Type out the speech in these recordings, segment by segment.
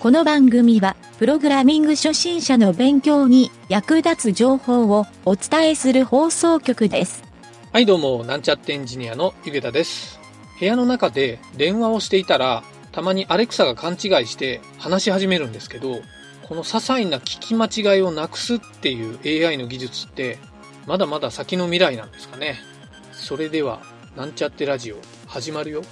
この番組は、プログラミング初心者の勉強に役立つ情報をお伝えする放送局です。はいどうも、なんちゃってエンジニアのゆげたです。部屋の中で電話をしていたら、たまにアレクサが勘違いして話し始めるんですけど、この些細な聞き間違いをなくすっていう AI の技術って、まだまだ先の未来なんですかね。それでは、なんちゃってラジオ、始まるよ。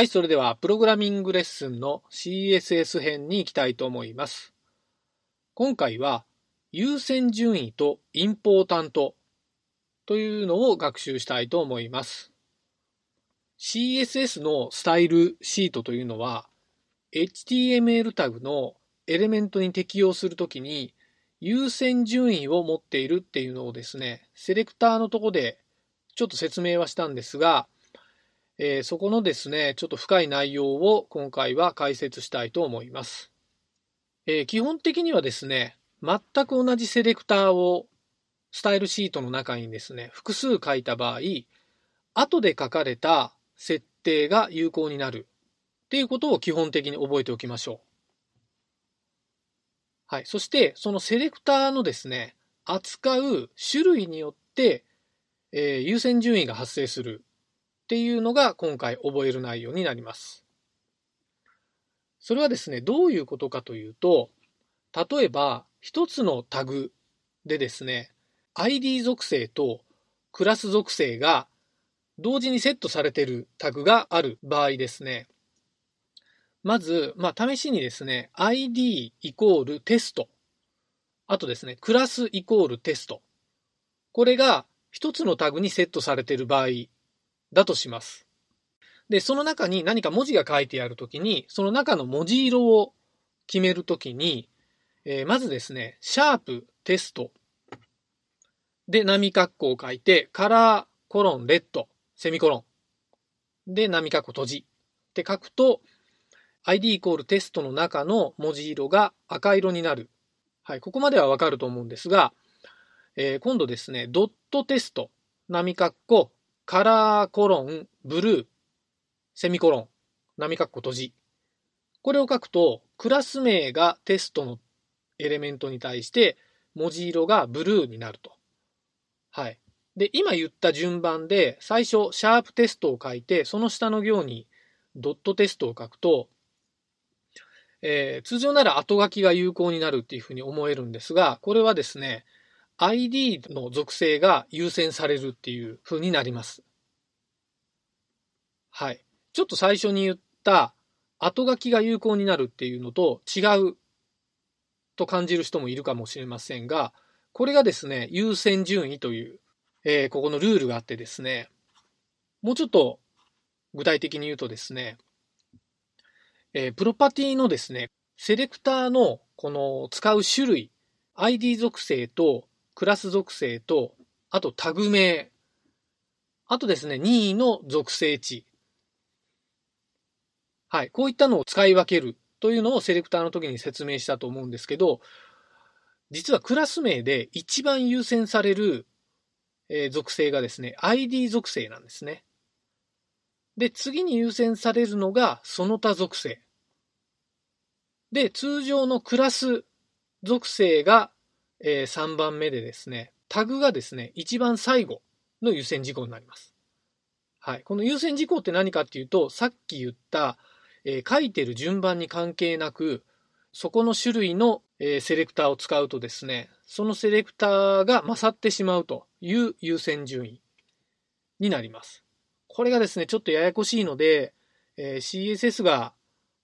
はい、それでは、プログラミングレッスンの CSS 編に行きたいと思います。今回は、優先順位とインポータントというのを学習したいと思います。CSS のスタイルシートというのは、HTML タグのエレメントに適用するときに、優先順位を持っているっていうのをですね、セレクターのとこでちょっと説明はしたんですが、えーそこのですね、ちょっと深い内容を今回は解説したいと思います。えー基本的にはですね、全く同じセレクターをスタイルシートの中にですね、複数書いた場合、後で書かれた設定が有効になるっていうことを基本的に覚えておきましょう。はい。そして、そのセレクターのですね、扱う種類によって、えー優先順位が発生するっていうのが今回覚える内容になります。それはですね、どういうことかというと、例えば一つのタグでですね、ID 属性とクラス属性が同時にセットされているタグがある場合ですね、まず、まあ、試しにですね、ID イコールテスト、あとですね、クラスイコールテスト。これが一つのタグにセットされている場合だとします。で、その中に何か文字が書いてあるときに、その中の文字色を決めるときに、えーまずですね、シャープテストで波括弧を書いて、カラーコロンレッドセミコロンで波括弧閉じって書くと、ID イコールテストの中の文字色が赤色になる。はい、ここまではわかると思うんですが、えー今度ですね、ドットテスト、波括弧、カラーコロン、ブルー、セミコロン、波括弧閉じ。これを書くと、クラス名がテストのエレメントに対して、文字色がブルーになると。はい。で、今言った順番で、最初、シャープテストを書いて、その下の行にドットテストを書くと、えー通常なら後書きが有効になるっていうふうに思えるんですが、これはですね、ID の属性が優先されるっていう風になります。はい。ちょっと最初に言った後書きが有効になるっていうのと違うと感じる人もいるかもしれませんが、これがですね、優先順位という、えーここのルールがあってですね、もうちょっと具体的に言うとですね、えープロパティのですね、セレクターのこの使う種類、ID 属性とクラス属性と、あとタグ名、あとですね、任意の属性値。はい。こういったのを使い分けるというのをセレクターの時に説明したと思うんですけど、実はクラス名で一番優先される、属性がですね、ID 属性なんですね。で、次に優先されるのがその他属性。で、通常のクラス属性が、え3番目でですね、タグがですね、一番最後の優先事項になります。はい。この優先事項って何かっていうと、さっき言った、えー書いてる順番に関係なく、そこの種類の、えーセレクターを使うとですね、そのセレクターが勝ってしまうという優先順位になります。これがですね、ちょっとややこしいので、えー CSS が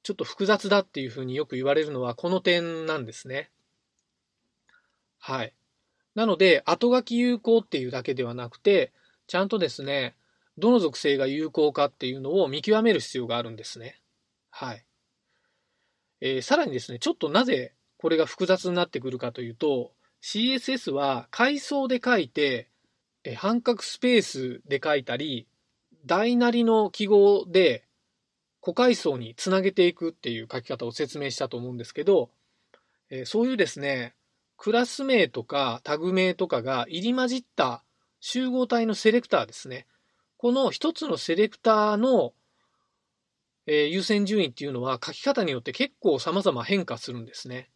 ちょっと複雑だっていうふうによく言われるのはこの点なんですね。はい。なので、後書き有効っていうだけではなくて、ちゃんとですね、どの属性が有効かっていうのを見極める必要があるんですね。はい。えーさらにですね、ちょっとなぜこれが複雑になってくるかというと、CSS は階層で書いて、え半角スペースで書いたり、大なりの記号で個階層につなげていくっていう書き方を説明したと思うんですけど、えそういうですね、クラス名とかタグ名とかが入り混じった集合体のセレクターですね。この一つのセレクターの、えー、優先順位っていうのは書き方によって結構様々変化するんですね。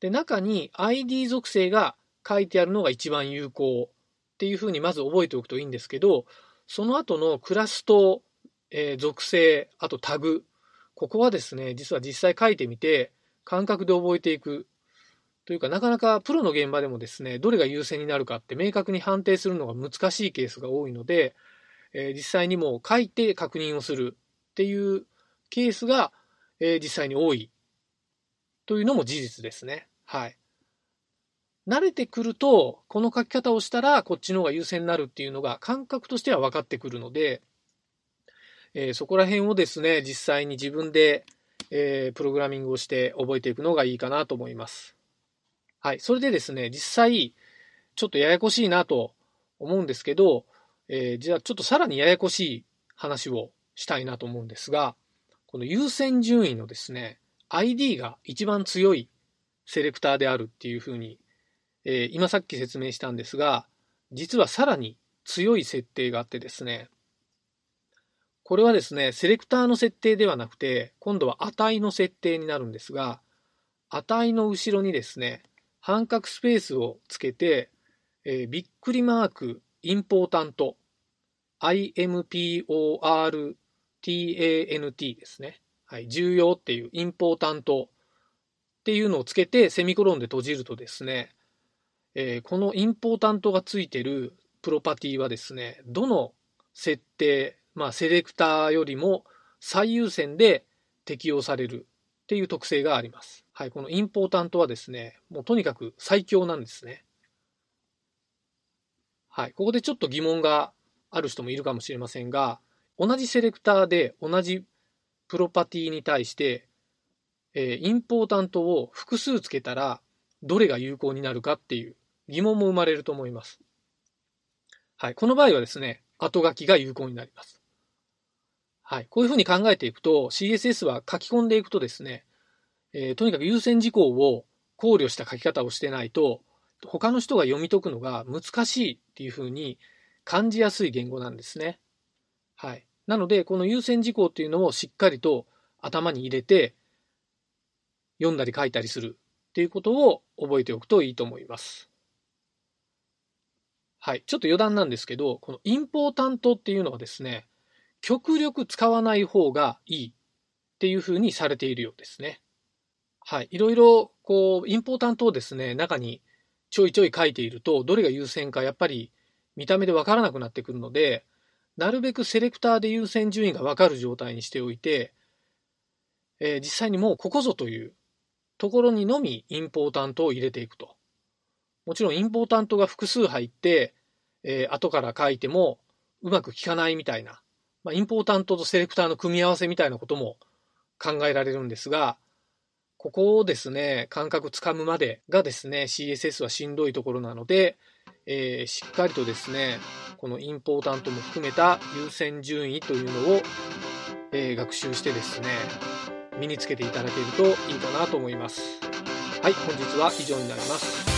で、中に ID 属性が書いてあるのが一番有効っていうふうにまず覚えておくといいんですけど、その後のクラスと、えー、属性、あとタグ、ここはですね、実は実際書いてみて、感覚で覚えていくというか、なかなかプロの現場でもですね、どれが優先になるかって明確に判定するのが難しいケースが多いので、えー、実際にもう書いて確認をするっていうケースが、えー、実際に多いというのも事実ですね。はい。慣れてくると、この書き方をしたらこっちの方が優先になるっていうのが感覚としては分かってくるので、えー、そこら辺をですね、実際に自分で、えー、プログラミングをして覚えていくのがいいかなと思います。はい。それでですね、実際、ちょっとややこしいなと思うんですけど、えー、じゃあちょっとさらにややこしい話をしたいなと思うんですが、この優先順位のですね、ID が一番強いセレクターであるっていうふうに、えー、今さっき説明したんですが、実はさらに強い設定があってですね、これはですね、セレクターの設定ではなくて、今度は値の設定になるんですが、値の後ろにですね、半角スペースをつけて、えー、びっくりマーク、インポータント、IMPORTANT ですね。はい、重要っていうインポータントっていうのをつけてセミコロンで閉じるとですね、えー、このインポータントがついてるプロパティはですね、どの設定、まあセレクターよりも最優先で適用されるっていう特性があります。はい、このインポータントはですね、もうとにかく最強なんですね。はい、ここでちょっと疑問がある人もいるかもしれませんが、同じセレクターで同じプロパティに対して、えー、インポータントを複数つけたら、どれが有効になるかっていう疑問も生まれると思います。はい、この場合はですね、後書きが有効になります。はい、こういうふうに考えていくと、CSS は書き込んでいくとですね、えー、とにかく優先事項を考慮した書き方をしてないと、他の人が読み解くのが難しいっていうふうに感じやすい言語なんですね。はい。なので、この優先事項っていうのをしっかりと頭に入れて、読んだり書いたりするっていうことを覚えておくといいと思います。はい。ちょっと余談なんですけど、このインポータントっていうのはですね、極力使わない方がいいっていうふうにされているようですね。はい。いろいろ、こう、インポータントをですね、中にちょいちょい書いていると、どれが優先かやっぱり見た目でわからなくなってくるので、なるべくセレクターで優先順位がわかる状態にしておいて、えー、実際にもうここぞというところにのみインポータントを入れていくと。もちろんインポータントが複数入って、えー、後から書いてもうまく効かないみたいな、まあ、インポータントとセレクターの組み合わせみたいなことも考えられるんですが、ここをですね、感覚つかむまでがですね、CSS はしんどいところなので、えー、しっかりとですね、このインポータントも含めた優先順位というのを、えー、学習してですね、身につけていただけるといいかなと思います。はい、本日は以上になります。